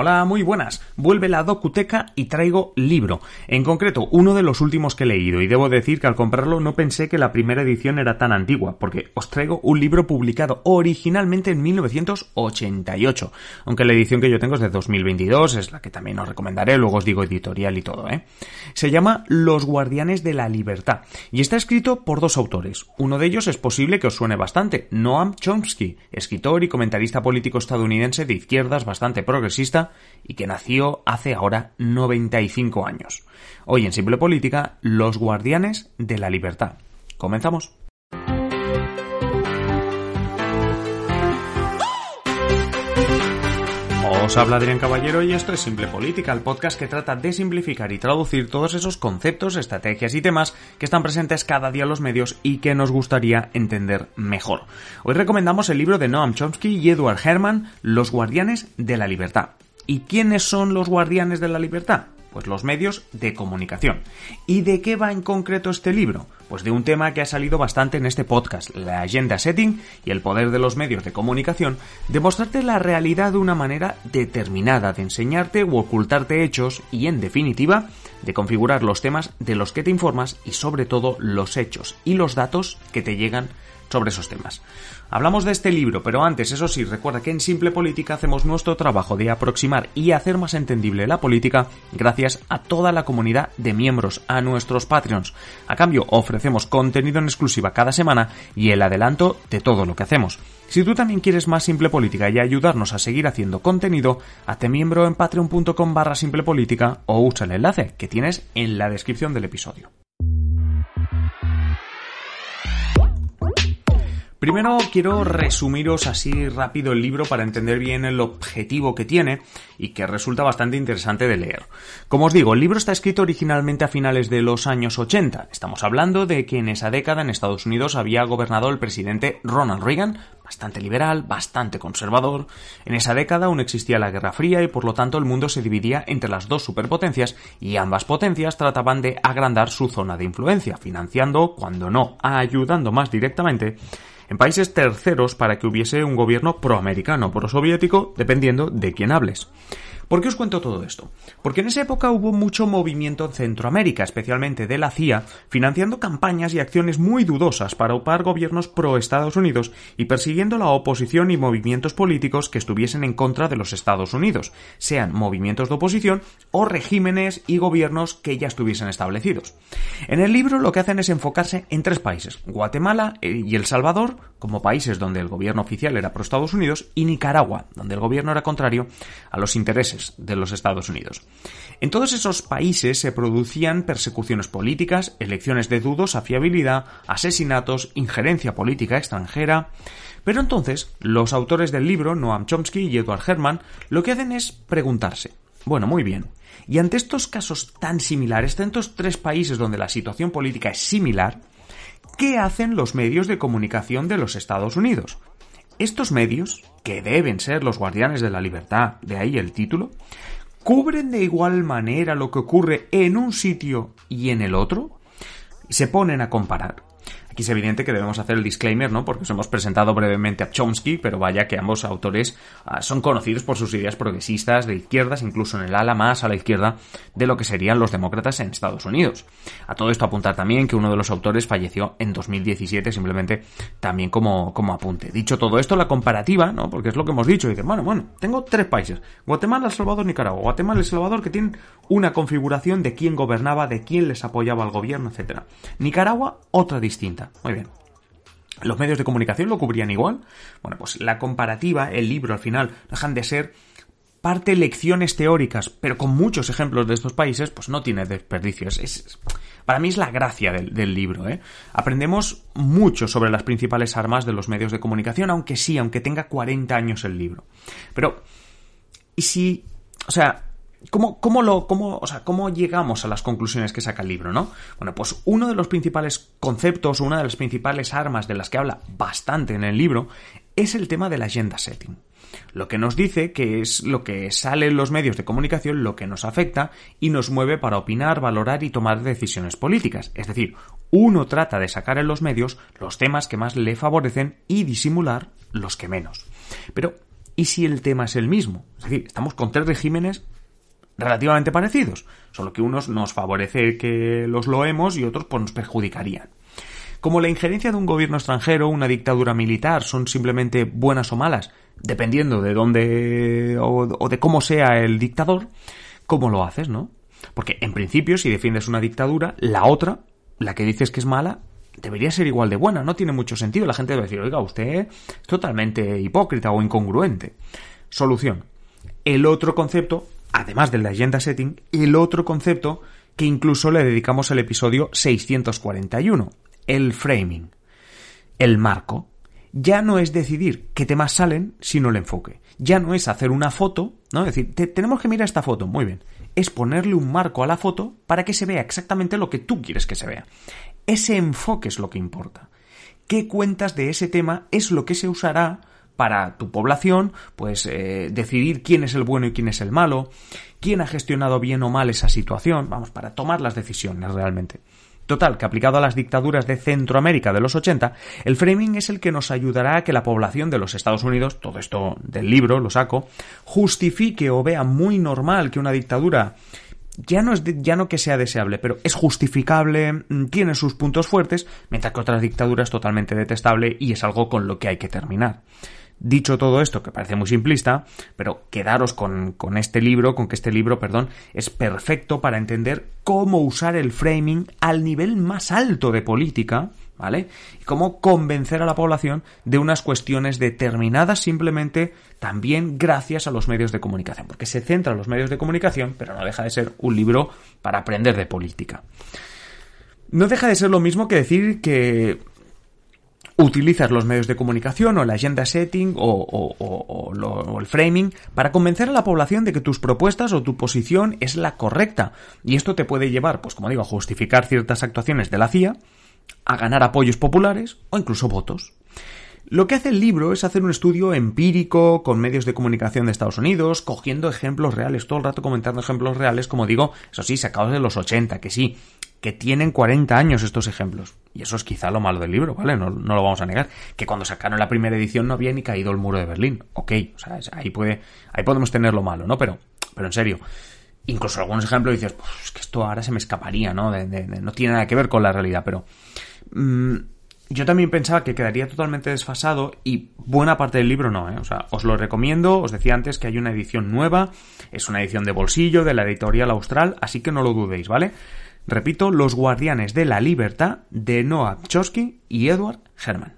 Hola, muy buenas. Vuelve la docuteca y traigo libro. En concreto, uno de los últimos que he leído, y debo decir que al comprarlo no pensé que la primera edición era tan antigua, porque os traigo un libro publicado originalmente en 1988, aunque la edición que yo tengo es de 2022, es la que también os recomendaré, luego os digo editorial y todo, ¿eh? Se llama Los Guardianes de la Libertad, y está escrito por dos autores. Uno de ellos es posible que os suene bastante, Noam Chomsky, escritor y comentarista político estadounidense de izquierdas bastante progresista, y que nació hace ahora 95 años. Hoy en Simple Política, los guardianes de la libertad. Comenzamos. Os habla Adrián Caballero y esto es Simple Política, el podcast que trata de simplificar y traducir todos esos conceptos, estrategias y temas que están presentes cada día en los medios y que nos gustaría entender mejor. Hoy recomendamos el libro de Noam Chomsky y Edward Herman, Los Guardianes de la Libertad. ¿Y quiénes son los guardianes de la libertad? Pues los medios de comunicación. ¿Y de qué va en concreto este libro? Pues de un tema que ha salido bastante en este podcast, la agenda setting y el poder de los medios de comunicación, de mostrarte la realidad de una manera determinada, de enseñarte o ocultarte hechos y, en definitiva, de configurar los temas de los que te informas y sobre todo los hechos y los datos que te llegan sobre esos temas. Hablamos de este libro, pero antes, eso sí, recuerda que en Simple Política hacemos nuestro trabajo de aproximar y hacer más entendible la política gracias a toda la comunidad de miembros, a nuestros Patreons. A cambio, ofrecemos contenido en exclusiva cada semana y el adelanto de todo lo que hacemos. Si tú también quieres más Simple Política y ayudarnos a seguir haciendo contenido, hazte miembro en patreon.com barra Simple Política o usa el enlace que tienes en la descripción del episodio. Primero quiero resumiros así rápido el libro para entender bien el objetivo que tiene y que resulta bastante interesante de leer. Como os digo, el libro está escrito originalmente a finales de los años 80. Estamos hablando de que en esa década en Estados Unidos había gobernado el presidente Ronald Reagan, bastante liberal, bastante conservador. En esa década aún existía la Guerra Fría y por lo tanto el mundo se dividía entre las dos superpotencias y ambas potencias trataban de agrandar su zona de influencia, financiando, cuando no, ayudando más directamente en países terceros para que hubiese un gobierno proamericano, prosoviético, dependiendo de quién hables. ¿Por qué os cuento todo esto? Porque en esa época hubo mucho movimiento en Centroamérica, especialmente de la CIA, financiando campañas y acciones muy dudosas para opar gobiernos pro Estados Unidos y persiguiendo la oposición y movimientos políticos que estuviesen en contra de los Estados Unidos, sean movimientos de oposición o regímenes y gobiernos que ya estuviesen establecidos. En el libro lo que hacen es enfocarse en tres países, Guatemala eh, y El Salvador, como países donde el gobierno oficial era pro Estados Unidos, y Nicaragua, donde el gobierno era contrario a los intereses de los Estados Unidos. En todos esos países se producían persecuciones políticas, elecciones de dudosa fiabilidad, asesinatos, injerencia política extranjera. Pero entonces, los autores del libro, Noam Chomsky y Edward Herman, lo que hacen es preguntarse, bueno, muy bien, y ante estos casos tan similares, tantos tres países donde la situación política es similar, ¿qué hacen los medios de comunicación de los Estados Unidos? Estos medios, que deben ser los guardianes de la libertad, de ahí el título, cubren de igual manera lo que ocurre en un sitio y en el otro, se ponen a comparar. Aquí es evidente que debemos hacer el disclaimer, ¿no? Porque os hemos presentado brevemente a Chomsky, pero vaya que ambos autores ah, son conocidos por sus ideas progresistas de izquierdas, incluso en el ala más a la izquierda de lo que serían los demócratas en Estados Unidos. A todo esto apuntar también que uno de los autores falleció en 2017, simplemente también como, como apunte. Dicho todo esto, la comparativa, ¿no? Porque es lo que hemos dicho, dice, bueno, bueno, tengo tres países, Guatemala, El Salvador, Nicaragua. Guatemala y El Salvador que tienen una configuración de quién gobernaba, de quién les apoyaba al gobierno, etc. Nicaragua, otra distinta. Muy bien. ¿Los medios de comunicación lo cubrían igual? Bueno, pues la comparativa, el libro al final, dejan de ser parte lecciones teóricas, pero con muchos ejemplos de estos países, pues no tiene desperdicio. Es, para mí es la gracia del, del libro. ¿eh? Aprendemos mucho sobre las principales armas de los medios de comunicación, aunque sí, aunque tenga 40 años el libro. Pero, ¿y si, o sea, ¿Cómo, cómo, lo, cómo, o sea, ¿Cómo llegamos a las conclusiones que saca el libro, no? Bueno, pues uno de los principales conceptos, una de las principales armas de las que habla bastante en el libro, es el tema del agenda setting. Lo que nos dice que es lo que sale en los medios de comunicación, lo que nos afecta y nos mueve para opinar, valorar y tomar decisiones políticas. Es decir, uno trata de sacar en los medios los temas que más le favorecen y disimular los que menos. Pero, ¿y si el tema es el mismo? Es decir, estamos con tres regímenes relativamente parecidos, solo que unos nos favorece que los loemos y otros pues, nos perjudicarían. Como la injerencia de un gobierno extranjero, una dictadura militar, son simplemente buenas o malas, dependiendo de dónde o, de cómo sea el dictador, ¿cómo lo haces, no? Porque en principio, si defiendes una dictadura, la otra, la que dices que es mala, debería ser igual de buena. No tiene mucho sentido. La gente debe decir, oiga, usted es totalmente hipócrita o incongruente. Solución. El otro concepto, además del agenda setting, el otro concepto que incluso le dedicamos el episodio 641, el framing, el marco. Ya no es decidir qué temas salen, sino el enfoque. Ya no es hacer una foto, ¿no? Es decir, tenemos que mirar esta foto, muy bien. Es ponerle un marco a la foto para que se vea exactamente lo que tú quieres que se vea. Ese enfoque es lo que importa. ¿Qué cuentas de ese tema es lo que se usará para tu población, pues eh, decidir quién es el bueno y quién es el malo, quién ha gestionado bien o mal esa situación, vamos, para tomar las decisiones realmente. Total, que aplicado a las dictaduras de Centroamérica de los 80, el framing es el que nos ayudará a que la población de los Estados Unidos, todo esto del libro lo saco, justifique o vea muy normal que una dictadura ya no es ya no que sea deseable, pero es justificable, mm, tiene sus puntos fuertes, mientras que otras dictaduras totalmente detestable y es algo con lo que hay que terminar. Dicho todo esto, que parece muy simplista, pero quedaros con, con, este libro, con que este libro, perdón, es perfecto para entender cómo usar el framing al nivel más alto de política, ¿vale? Y cómo convencer a la población de unas cuestiones determinadas simplemente también gracias a los medios de comunicación, porque se centra en los medios de comunicación, pero no deja de ser un libro para aprender de política. No deja de ser lo mismo que decir que utilizas los medios de comunicación o el agenda setting o, el framing para convencer a la población de que tus propuestas o tu posición es la correcta. Y esto te puede llevar, pues como digo, a justificar ciertas actuaciones de la CIA, a ganar apoyos populares o incluso votos. Lo que hace el libro es hacer un estudio empírico con medios de comunicación de Estados Unidos, cogiendo ejemplos reales, todo el rato comentando ejemplos reales, como digo, eso sí, sacados de los 80, que sí, que tienen 40 años estos ejemplos. Y eso es quizá lo malo del libro, ¿vale? No, no, lo vamos a negar. Que cuando sacaron la primera edición no había ni caído el muro de Berlín. Ok, o sea, ahí, puede, ahí podemos tener lo malo, ¿no? Pero, pero en serio, incluso algunos ejemplos dices, pues es que esto ahora se me escaparía, ¿no? no tiene nada que ver con la realidad, pero... Mm, yo también pensaba que quedaría totalmente desfasado y buena parte del libro no, ¿eh? O sea, os lo recomiendo, os decía antes que hay una edición nueva, es una edición de bolsillo de la editorial Austral, así que no lo dudéis, ¿vale? Repito, Los Guardianes de la Libertad de Noah Chomsky y Edward Herman.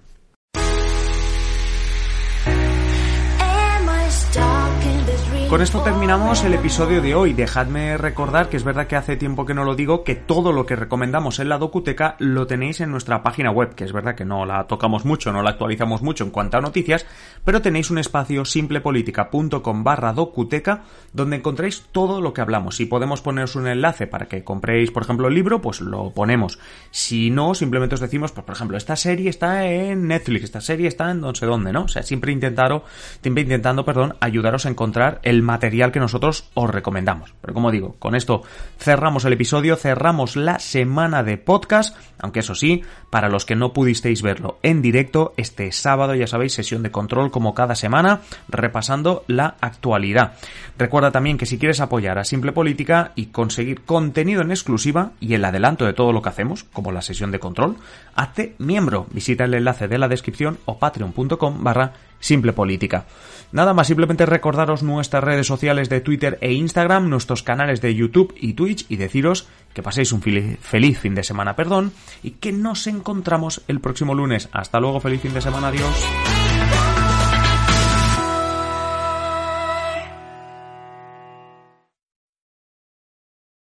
Con esto terminamos el episodio de hoy. Dejadme recordar que es verdad que hace tiempo que no lo digo, que todo lo que recomendamos en la docuteca lo tenéis en nuestra página web, que es verdad que no la tocamos mucho, no la actualizamos mucho en cuanto a noticias, pero tenéis un espacio simplepolitica.com barra docuteca donde encontréis todo lo que hablamos. Si podemos poneros un enlace para que compréis, por ejemplo, el libro, pues lo ponemos. Si no, simplemente os decimos, pues por ejemplo, esta serie está en Netflix, esta serie está en no sé dónde, ¿no? O sea, siempre intentando, siempre intentando, perdón, ayudaros a encontrar material que nosotros os recomendamos. Pero como digo, con esto cerramos el episodio, cerramos la semana de podcast, aunque eso sí, para los que no pudisteis verlo en directo, este sábado ya sabéis, sesión de control como cada semana, repasando la actualidad. Recuerda también que si quieres apoyar a Simple Política y conseguir contenido en exclusiva y el adelanto de todo lo que hacemos, como la sesión de control, hazte miembro. Visita el enlace de la descripción o patreon.com barra Simple Política. Nada más, simplemente recordaros nuestras redes sociales de Twitter e Instagram, nuestros canales de YouTube y Twitch y deciros que paséis un feliz fin de semana, perdón, y que nos encontramos el próximo lunes. Hasta luego, feliz fin de semana, adiós.